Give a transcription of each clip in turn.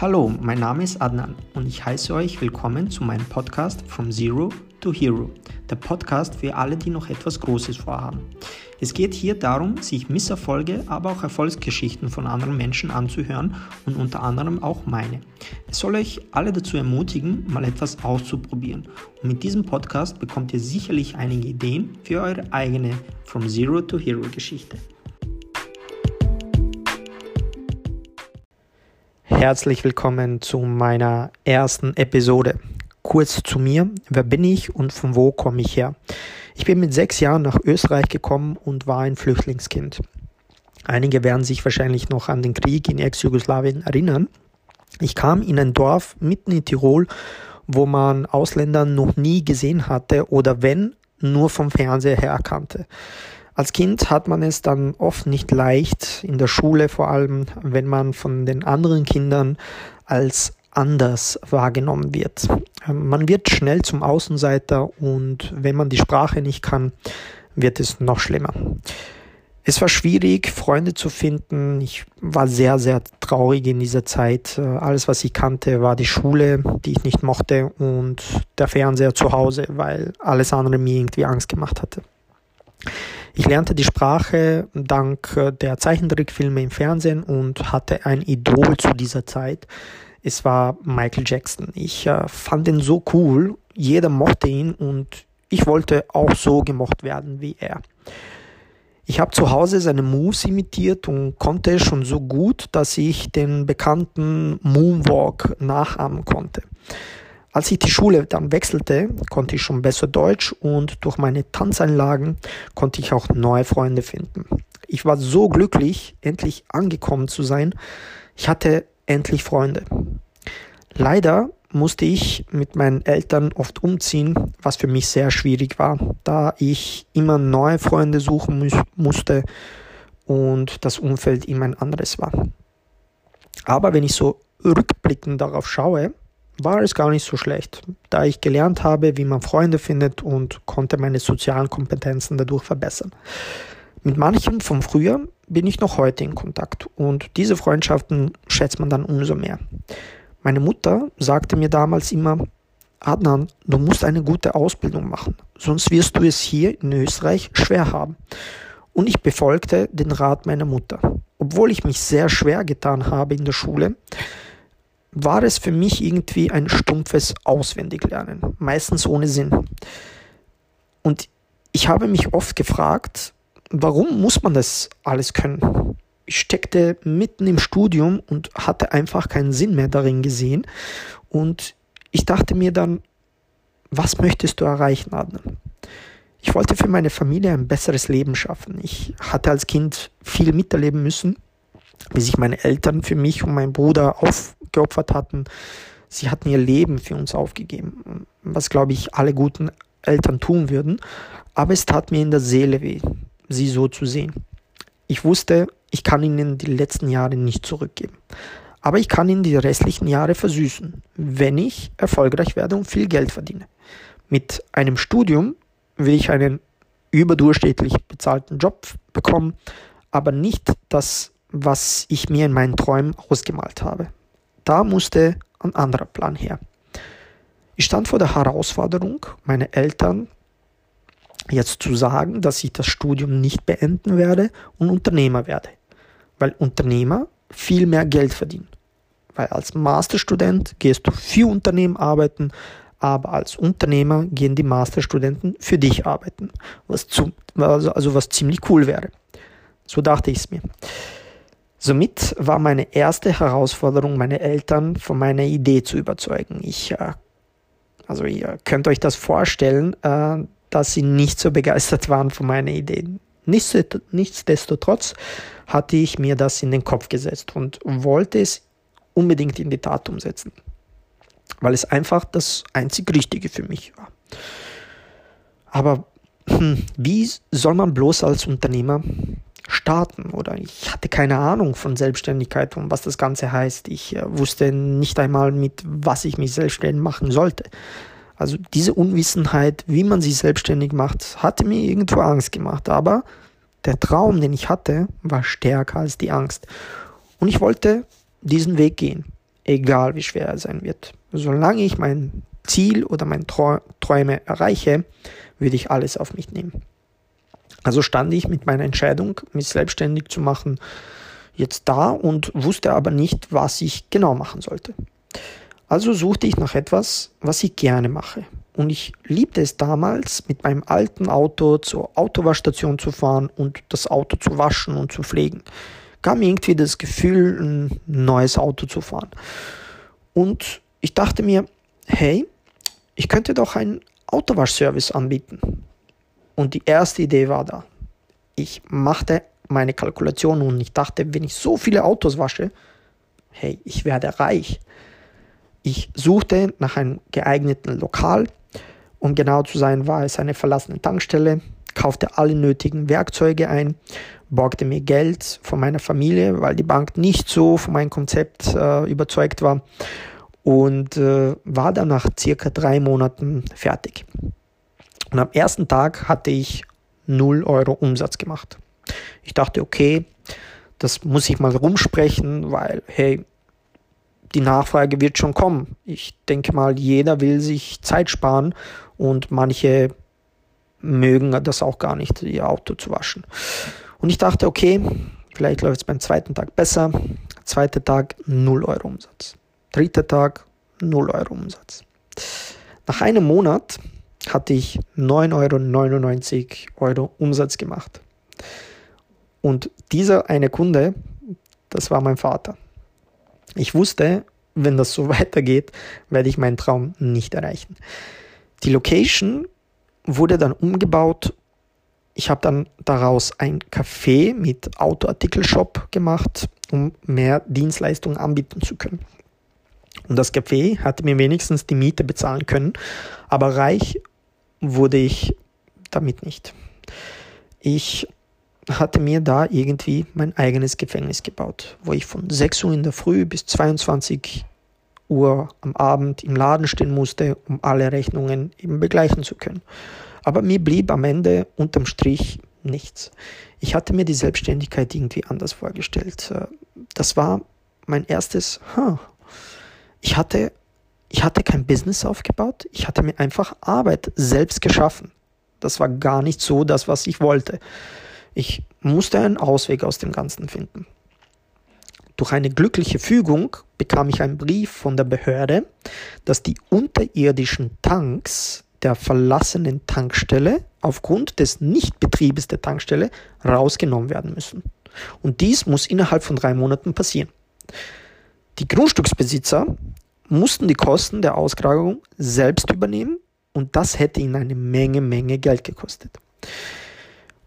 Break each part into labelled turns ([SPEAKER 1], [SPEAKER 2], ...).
[SPEAKER 1] Hallo, mein Name ist Adnan und ich heiße euch willkommen zu meinem Podcast From Zero to Hero, der Podcast für alle, die noch etwas Großes vorhaben. Es geht hier darum, sich Misserfolge, aber auch Erfolgsgeschichten von anderen Menschen anzuhören und unter anderem auch meine. Es soll euch alle dazu ermutigen, mal etwas auszuprobieren. Und mit diesem Podcast bekommt ihr sicherlich einige Ideen für eure eigene From Zero to Hero Geschichte. Herzlich willkommen zu meiner ersten Episode. Kurz zu mir, wer bin ich und von wo komme ich her? Ich bin mit sechs Jahren nach Österreich gekommen und war ein Flüchtlingskind. Einige werden sich wahrscheinlich noch an den Krieg in Ex-Jugoslawien erinnern. Ich kam in ein Dorf mitten in Tirol, wo man Ausländer noch nie gesehen hatte oder wenn, nur vom Fernseher her kannte. Als Kind hat man es dann oft nicht leicht, in der Schule vor allem, wenn man von den anderen Kindern als anders wahrgenommen wird. Ähm, man wird schnell zum Außenseiter und wenn man die Sprache nicht kann, wird es noch schlimmer. Es war schwierig, Freunde zu finden. Ich war sehr, sehr traurig in dieser Zeit. Äh, alles, was ich kannte, war die Schule, die ich nicht mochte und der Fernseher zu Hause, weil alles andere mir irgendwie Angst gemacht hatte. Ich lernte die Sprache dank äh, der Zeichentrickfilme im Fernsehen und hatte ein Idol zu dieser Zeit, es war Michael Jackson. Ich äh, fand ihn so cool, jeder mochte ihn und ich wollte auch so gemocht werden wie er. Ich habe zu Hause seine Moves imitiert und konnte schon so gut, dass ich den bekannten Moonwalk nachahmen konnte. Als ich die Schule dann wechselte, konnte ich schon besser Deutsch und durch meine Tanzeinlagen konnte ich auch neue Freunde finden. Ich war so glücklich, endlich angekommen zu sein. Ich hatte endlich Freunde. Leider musste ich mit meinen Eltern oft umziehen, was für mich sehr schwierig war, da ich immer neue Freunde suchen mu musste und das Umfeld immer ein anderes war. Aber wenn ich so rückblickend darauf schaue, war es gar nicht so schlecht, da ich gelernt habe, wie man Freunde findet und konnte meine sozialen Kompetenzen dadurch verbessern. Mit manchen vom Frühjahr bin ich noch heute in Kontakt und diese Freundschaften schätzt man dann umso mehr. Meine Mutter sagte mir damals immer, Adnan, du musst eine gute Ausbildung machen, sonst wirst du es hier in Österreich schwer haben. Und ich befolgte den Rat meiner Mutter. Obwohl ich mich sehr schwer getan habe in der Schule, war es für mich irgendwie ein stumpfes Auswendiglernen, meistens ohne Sinn. Und ich habe mich oft gefragt, warum muss man das alles können? Ich steckte mitten im Studium und hatte einfach keinen Sinn mehr darin gesehen. Und ich dachte mir dann, was möchtest du erreichen, Adnan? Ich wollte für meine Familie ein besseres Leben schaffen. Ich hatte als Kind viel miterleben müssen, wie sich meine Eltern für mich und meinen Bruder aufgeopfert hatten. Sie hatten ihr Leben für uns aufgegeben, was, glaube ich, alle guten Eltern tun würden. Aber es tat mir in der Seele weh sie so zu sehen. Ich wusste, ich kann ihnen die letzten Jahre nicht zurückgeben. Aber ich kann ihnen die restlichen Jahre versüßen, wenn ich erfolgreich werde und viel Geld verdiene. Mit einem Studium will ich einen überdurchschnittlich bezahlten Job bekommen, aber nicht das, was ich mir in meinen Träumen ausgemalt habe. Da musste ein anderer Plan her. Ich stand vor der Herausforderung, meine Eltern jetzt zu sagen, dass ich das Studium nicht beenden werde und Unternehmer werde. Weil Unternehmer viel mehr Geld verdienen. Weil als Masterstudent gehst du für Unternehmen arbeiten, aber als Unternehmer gehen die Masterstudenten für dich arbeiten. Was zu, also, also was ziemlich cool wäre. So dachte ich es mir. Somit war meine erste Herausforderung, meine Eltern von meiner Idee zu überzeugen. Ich, äh, also ihr könnt euch das vorstellen, äh, dass sie nicht so begeistert waren von meinen Ideen. Nichtsdestotrotz hatte ich mir das in den Kopf gesetzt und wollte es unbedingt in die Tat umsetzen, weil es einfach das einzig Richtige für mich war. Aber hm, wie soll man bloß als Unternehmer starten? Oder ich hatte keine Ahnung von Selbstständigkeit und was das Ganze heißt. Ich äh, wusste nicht einmal, mit was ich mich selbstständig machen sollte. Also diese Unwissenheit, wie man sich selbstständig macht, hatte mir irgendwo Angst gemacht. Aber der Traum, den ich hatte, war stärker als die Angst. Und ich wollte diesen Weg gehen. egal wie schwer er sein wird. Solange ich mein Ziel oder meine Träume erreiche, würde ich alles auf mich nehmen. Also stand ich mit meiner Entscheidung, mich selbstständig zu machen, jetzt da und wusste aber nicht, was ich genau machen sollte. Also suchte ich nach etwas, was ich gerne mache. Und ich liebte es damals, mit meinem alten Auto zur Autowaschstation zu fahren und das Auto zu waschen und zu pflegen. Mir irgendwie das Gefühl, ein neues Auto zu fahren. Und ich dachte mir, hey, ich könnte doch einen Autowaschservice anbieten. Und die erste Idee war da. Ich machte meine Kalkulation und ich dachte, wenn ich so viele Autos wasche, hey, ich werde reich. Ich suchte nach einem geeigneten Lokal. Um genau zu sein, war es eine verlassene Tankstelle, kaufte alle nötigen Werkzeuge ein, borgte mir Geld von meiner Familie, weil die Bank nicht so von meinem Konzept äh, überzeugt war und äh, war dann nach circa drei Monaten fertig. Und am ersten Tag hatte ich 0 Euro Umsatz gemacht. Ich dachte, okay, das muss ich mal rumsprechen, weil, hey, die Nachfrage wird schon kommen. Ich denke mal, jeder will sich Zeit sparen und manche mögen das auch gar nicht, ihr Auto zu waschen. Und ich dachte, okay, vielleicht läuft es beim zweiten Tag besser. Zweiter Tag 0 Euro Umsatz. Dritter Tag 0 Euro Umsatz. Nach einem Monat hatte ich 9,99 Euro, Umsatz gemacht. Und dieser eine Kunde, das war mein Vater. Ich wusste, wenn das so weitergeht, werde ich meinen Traum nicht erreichen. Die Location wurde dann umgebaut. Ich habe dann daraus ein Café mit Autoartikelshop gemacht, um mehr Dienstleistungen anbieten zu können. Und das Café hatte mir wenigstens die Miete bezahlen können, aber reich wurde ich damit nicht. Ich hatte mir da irgendwie mein eigenes Gefängnis gebaut, wo ich von 6 Uhr in der Früh bis 22 Uhr am Abend im Laden stehen musste, um alle Rechnungen eben begleichen zu können. Aber mir blieb am Ende unterm Strich nichts. Ich hatte mir die Selbstständigkeit irgendwie anders vorgestellt. Das war mein erstes, huh. ich hatte, ich hatte kein Business aufgebaut, ich hatte mir einfach Arbeit selbst geschaffen. Das war gar nicht so das, was ich wollte. Ich musste einen Ausweg aus dem Ganzen finden. Durch eine glückliche Fügung bekam ich einen Brief von der Behörde, dass die unterirdischen Tanks der verlassenen Tankstelle aufgrund des Nichtbetriebes der Tankstelle rausgenommen werden müssen. Und dies muss innerhalb von drei Monaten passieren. Die Grundstücksbesitzer mussten die Kosten der Ausgrabung selbst übernehmen und das hätte ihnen eine Menge, Menge Geld gekostet.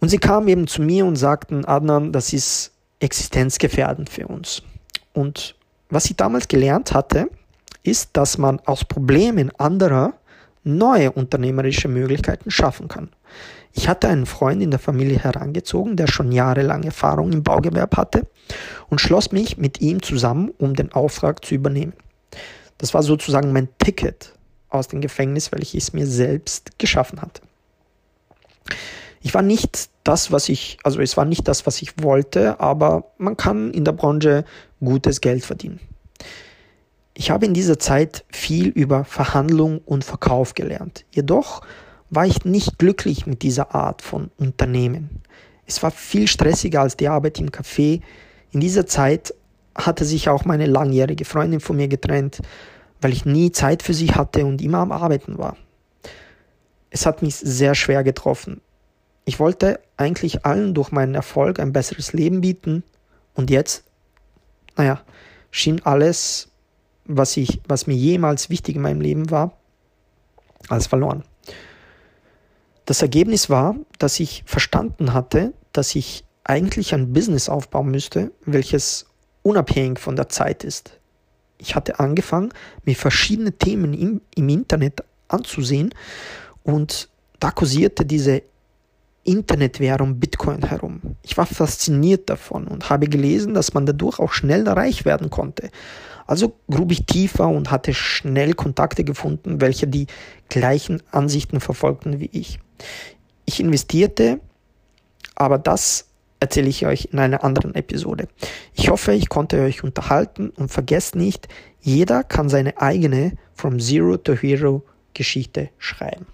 [SPEAKER 1] Und sie kamen eben zu mir und sagten, Adnan, das ist existenzgefährdend für uns. Und was ich damals gelernt hatte, ist, dass man aus Problemen anderer neue unternehmerische Möglichkeiten schaffen kann. Ich hatte einen Freund in der Familie herangezogen, der schon jahrelang Erfahrung im Baugewerb hatte und schloss mich mit ihm zusammen, um den Auftrag zu übernehmen. Das war sozusagen mein Ticket aus dem Gefängnis, weil ich es mir selbst geschaffen hatte. Ich war nicht das, was ich, also es war nicht das, was ich wollte, aber man kann in der Branche gutes Geld verdienen. Ich habe in dieser Zeit viel über Verhandlung und Verkauf gelernt. Jedoch war ich nicht glücklich mit dieser Art von Unternehmen. Es war viel stressiger als die Arbeit im Café. In dieser Zeit hatte sich auch meine langjährige Freundin von mir getrennt, weil ich nie Zeit für sie hatte und immer am Arbeiten war. Es hat mich sehr schwer getroffen. Ich wollte eigentlich allen durch meinen Erfolg ein besseres Leben bieten und jetzt, naja, schien alles, was, ich, was mir jemals wichtig in meinem Leben war, als verloren. Das Ergebnis war, dass ich verstanden hatte, dass ich eigentlich ein Business aufbauen müsste, welches unabhängig von der Zeit ist. Ich hatte angefangen, mir verschiedene Themen im, im Internet anzusehen und da kursierte diese Internetwährung Bitcoin herum. Ich war fasziniert davon und habe gelesen, dass man dadurch auch schnell reich werden konnte. Also grub ich tiefer und hatte schnell Kontakte gefunden, welche die gleichen Ansichten verfolgten wie ich. Ich investierte, aber das erzähle ich euch in einer anderen Episode. Ich hoffe, ich konnte euch unterhalten und vergesst nicht, jeder kann seine eigene From Zero to Hero Geschichte schreiben.